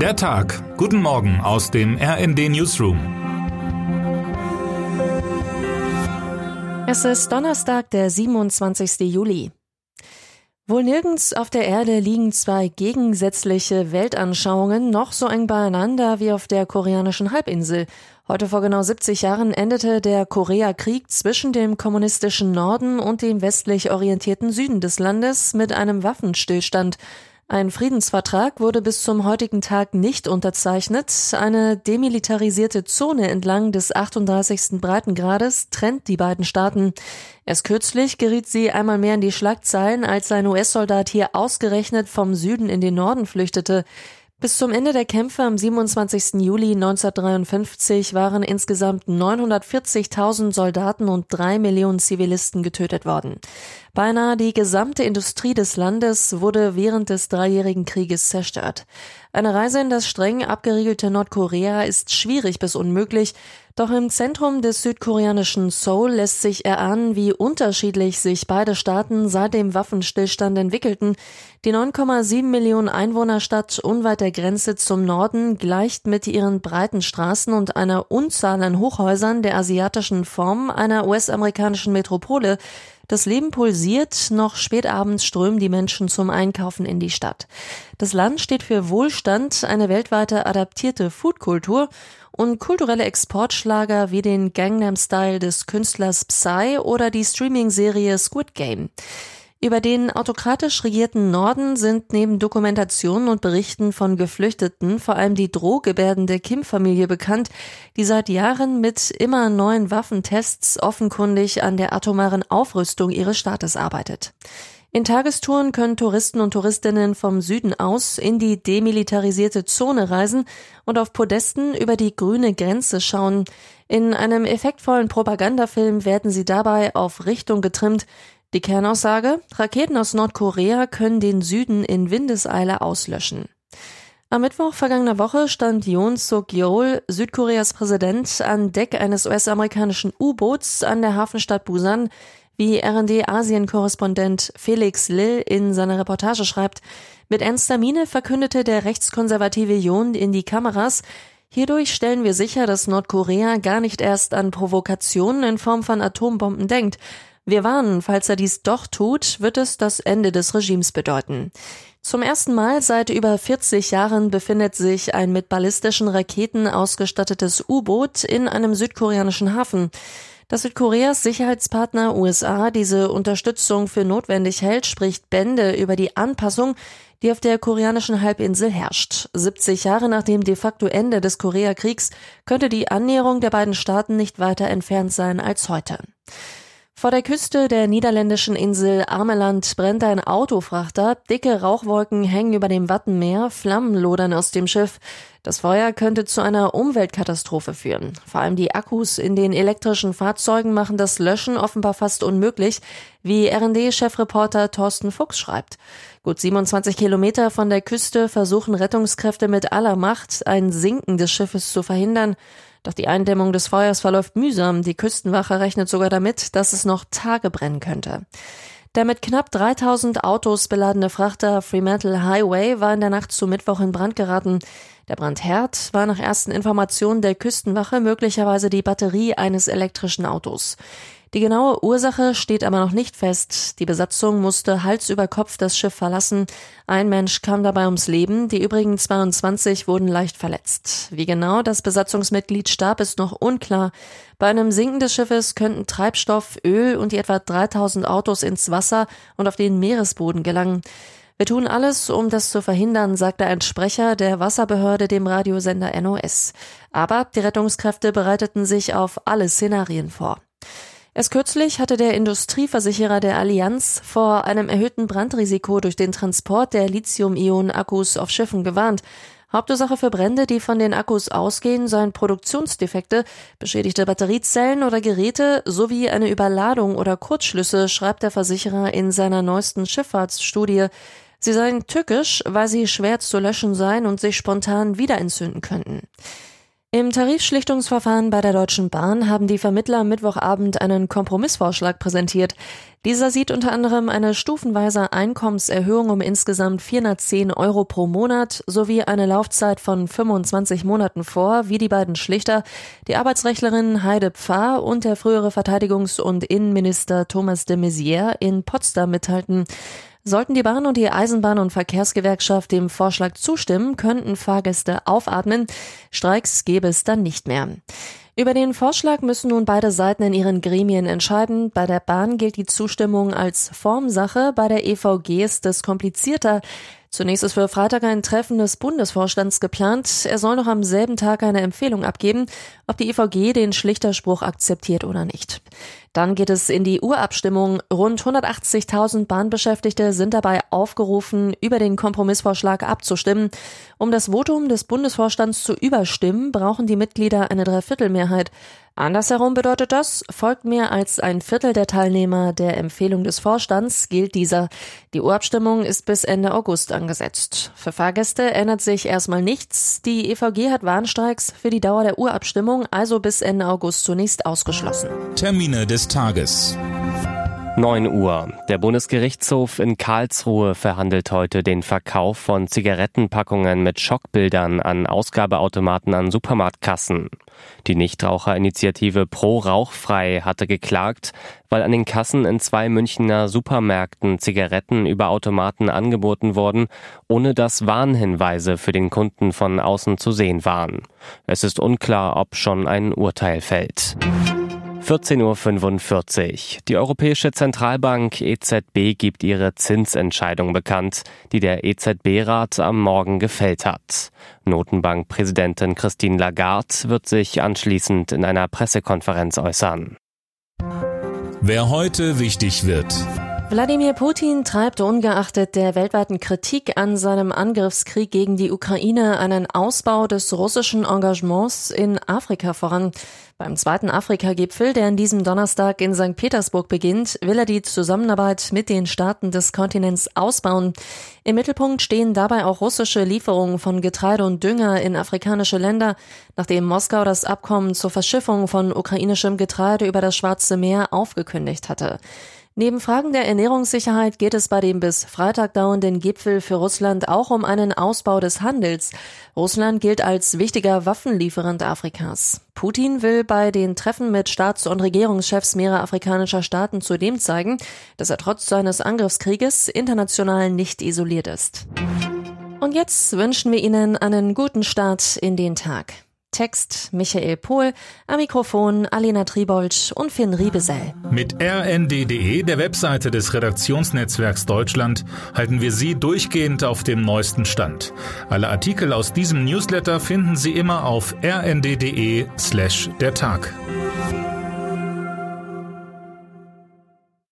Der Tag. Guten Morgen aus dem RND Newsroom. Es ist Donnerstag, der 27. Juli. Wohl nirgends auf der Erde liegen zwei gegensätzliche Weltanschauungen noch so eng beieinander wie auf der koreanischen Halbinsel. Heute vor genau 70 Jahren endete der Koreakrieg zwischen dem kommunistischen Norden und dem westlich orientierten Süden des Landes mit einem Waffenstillstand. Ein Friedensvertrag wurde bis zum heutigen Tag nicht unterzeichnet. Eine demilitarisierte Zone entlang des 38. Breitengrades trennt die beiden Staaten. Erst kürzlich geriet sie einmal mehr in die Schlagzeilen, als ein US-Soldat hier ausgerechnet vom Süden in den Norden flüchtete. Bis zum Ende der Kämpfe am 27. Juli 1953 waren insgesamt 940.000 Soldaten und drei Millionen Zivilisten getötet worden. Beinahe die gesamte Industrie des Landes wurde während des Dreijährigen Krieges zerstört. Eine Reise in das streng abgeriegelte Nordkorea ist schwierig bis unmöglich, doch im Zentrum des südkoreanischen Seoul lässt sich erahnen, wie unterschiedlich sich beide Staaten seit dem Waffenstillstand entwickelten. Die 9,7 Millionen Einwohnerstadt unweit der Grenze zum Norden gleicht mit ihren breiten Straßen und einer Unzahl an Hochhäusern der asiatischen Form einer US-amerikanischen Metropole das Leben pulsiert, noch spätabends strömen die Menschen zum Einkaufen in die Stadt. Das Land steht für Wohlstand, eine weltweite adaptierte Foodkultur und kulturelle Exportschlager wie den Gangnam Style des Künstlers Psy oder die Streaming-Serie Squid Game. Über den autokratisch regierten Norden sind neben Dokumentationen und Berichten von Geflüchteten vor allem die drohgebärdende Kim-Familie bekannt, die seit Jahren mit immer neuen Waffentests offenkundig an der atomaren Aufrüstung ihres Staates arbeitet. In Tagestouren können Touristen und Touristinnen vom Süden aus in die demilitarisierte Zone reisen und auf Podesten über die grüne Grenze schauen. In einem effektvollen Propagandafilm werden sie dabei auf Richtung getrimmt, die Kernaussage, Raketen aus Nordkorea können den Süden in Windeseile auslöschen. Am Mittwoch vergangener Woche stand Yoon Suk-yeol, Südkoreas Präsident, an Deck eines US-amerikanischen U-Boots an der Hafenstadt Busan, wie RD-Asien-Korrespondent Felix Lill in seiner Reportage schreibt. Mit ernster Miene verkündete der rechtskonservative Yoon in die Kameras, Hierdurch stellen wir sicher, dass Nordkorea gar nicht erst an Provokationen in Form von Atombomben denkt, wir warnen, falls er dies doch tut, wird es das Ende des Regimes bedeuten. Zum ersten Mal seit über 40 Jahren befindet sich ein mit ballistischen Raketen ausgestattetes U-Boot in einem südkoreanischen Hafen. Dass Südkoreas Sicherheitspartner USA diese Unterstützung für notwendig hält, spricht Bände über die Anpassung, die auf der koreanischen Halbinsel herrscht. 70 Jahre nach dem de facto Ende des Koreakriegs könnte die Annäherung der beiden Staaten nicht weiter entfernt sein als heute. Vor der Küste der niederländischen Insel Ameland brennt ein Autofrachter, dicke Rauchwolken hängen über dem Wattenmeer, Flammen lodern aus dem Schiff. Das Feuer könnte zu einer Umweltkatastrophe führen. Vor allem die Akkus in den elektrischen Fahrzeugen machen das Löschen offenbar fast unmöglich, wie RD-Chefreporter Thorsten Fuchs schreibt. Gut 27 Kilometer von der Küste versuchen Rettungskräfte mit aller Macht, ein Sinken des Schiffes zu verhindern. Doch die Eindämmung des Feuers verläuft mühsam. Die Küstenwache rechnet sogar damit, dass es noch Tage brennen könnte. Der mit knapp 3000 Autos beladene Frachter Fremantle Highway war in der Nacht zu Mittwoch in Brand geraten. Der Brandherd war nach ersten Informationen der Küstenwache möglicherweise die Batterie eines elektrischen Autos. Die genaue Ursache steht aber noch nicht fest. Die Besatzung musste Hals über Kopf das Schiff verlassen. Ein Mensch kam dabei ums Leben, die übrigen 22 wurden leicht verletzt. Wie genau das Besatzungsmitglied starb, ist noch unklar. Bei einem Sinken des Schiffes könnten Treibstoff, Öl und die etwa 3000 Autos ins Wasser und auf den Meeresboden gelangen. Wir tun alles, um das zu verhindern, sagte ein Sprecher der Wasserbehörde dem Radiosender NOS. Aber die Rettungskräfte bereiteten sich auf alle Szenarien vor. Erst kürzlich hatte der Industrieversicherer der Allianz vor einem erhöhten Brandrisiko durch den Transport der Lithium-Ionen-Akkus auf Schiffen gewarnt. Hauptursache für Brände, die von den Akkus ausgehen, seien Produktionsdefekte, beschädigte Batteriezellen oder Geräte sowie eine Überladung oder Kurzschlüsse, schreibt der Versicherer in seiner neuesten Schifffahrtsstudie. Sie seien tückisch, weil sie schwer zu löschen seien und sich spontan wieder entzünden könnten. Im Tarifschlichtungsverfahren bei der Deutschen Bahn haben die Vermittler Mittwochabend einen Kompromissvorschlag präsentiert. Dieser sieht unter anderem eine stufenweise Einkommenserhöhung um insgesamt 410 Euro pro Monat sowie eine Laufzeit von 25 Monaten vor, wie die beiden Schlichter, die Arbeitsrechtlerin Heide Pfarr und der frühere Verteidigungs- und Innenminister Thomas de Maizière in Potsdam mitteilten. Sollten die Bahn und die Eisenbahn- und Verkehrsgewerkschaft dem Vorschlag zustimmen, könnten Fahrgäste aufatmen. Streiks gäbe es dann nicht mehr. Über den Vorschlag müssen nun beide Seiten in ihren Gremien entscheiden. Bei der Bahn gilt die Zustimmung als Formsache, bei der EVG ist es komplizierter. Zunächst ist für Freitag ein Treffen des Bundesvorstands geplant. Er soll noch am selben Tag eine Empfehlung abgeben, ob die EVG den Schlichterspruch akzeptiert oder nicht. Dann geht es in die Urabstimmung. Rund 180.000 Bahnbeschäftigte sind dabei aufgerufen, über den Kompromissvorschlag abzustimmen. Um das Votum des Bundesvorstands zu überstimmen, brauchen die Mitglieder eine Dreiviertelmehrheit. Andersherum bedeutet das, folgt mehr als ein Viertel der Teilnehmer der Empfehlung des Vorstands, gilt dieser. Die Urabstimmung ist bis Ende August angesetzt. Für Fahrgäste ändert sich erstmal nichts. Die EVG hat Warnstreiks für die Dauer der Urabstimmung also bis Ende August zunächst ausgeschlossen. Termine des Tages. 9 Uhr. Der Bundesgerichtshof in Karlsruhe verhandelt heute den Verkauf von Zigarettenpackungen mit Schockbildern an Ausgabeautomaten an Supermarktkassen. Die Nichtraucherinitiative Pro Rauchfrei hatte geklagt, weil an den Kassen in zwei Münchner Supermärkten Zigaretten über Automaten angeboten wurden, ohne dass Warnhinweise für den Kunden von außen zu sehen waren. Es ist unklar, ob schon ein Urteil fällt. 14.45 Uhr. Die Europäische Zentralbank EZB gibt ihre Zinsentscheidung bekannt, die der EZB-Rat am Morgen gefällt hat. Notenbankpräsidentin Christine Lagarde wird sich anschließend in einer Pressekonferenz äußern. Wer heute wichtig wird. Wladimir Putin treibt ungeachtet der weltweiten Kritik an seinem Angriffskrieg gegen die Ukraine einen Ausbau des russischen Engagements in Afrika voran. Beim zweiten Afrika-Gipfel, der an diesem Donnerstag in St. Petersburg beginnt, will er die Zusammenarbeit mit den Staaten des Kontinents ausbauen. Im Mittelpunkt stehen dabei auch russische Lieferungen von Getreide und Dünger in afrikanische Länder, nachdem Moskau das Abkommen zur Verschiffung von ukrainischem Getreide über das Schwarze Meer aufgekündigt hatte. Neben Fragen der Ernährungssicherheit geht es bei dem bis Freitag dauernden Gipfel für Russland auch um einen Ausbau des Handels. Russland gilt als wichtiger Waffenlieferant Afrikas. Putin will bei den Treffen mit Staats- und Regierungschefs mehrerer afrikanischer Staaten zudem zeigen, dass er trotz seines Angriffskrieges international nicht isoliert ist. Und jetzt wünschen wir Ihnen einen guten Start in den Tag. Text Michael Pohl, am Mikrofon Alena Tribold und Finn Riebesell. Mit rnd.de, der Webseite des Redaktionsnetzwerks Deutschland, halten wir Sie durchgehend auf dem neuesten Stand. Alle Artikel aus diesem Newsletter finden Sie immer auf rnd.de slash der Tag.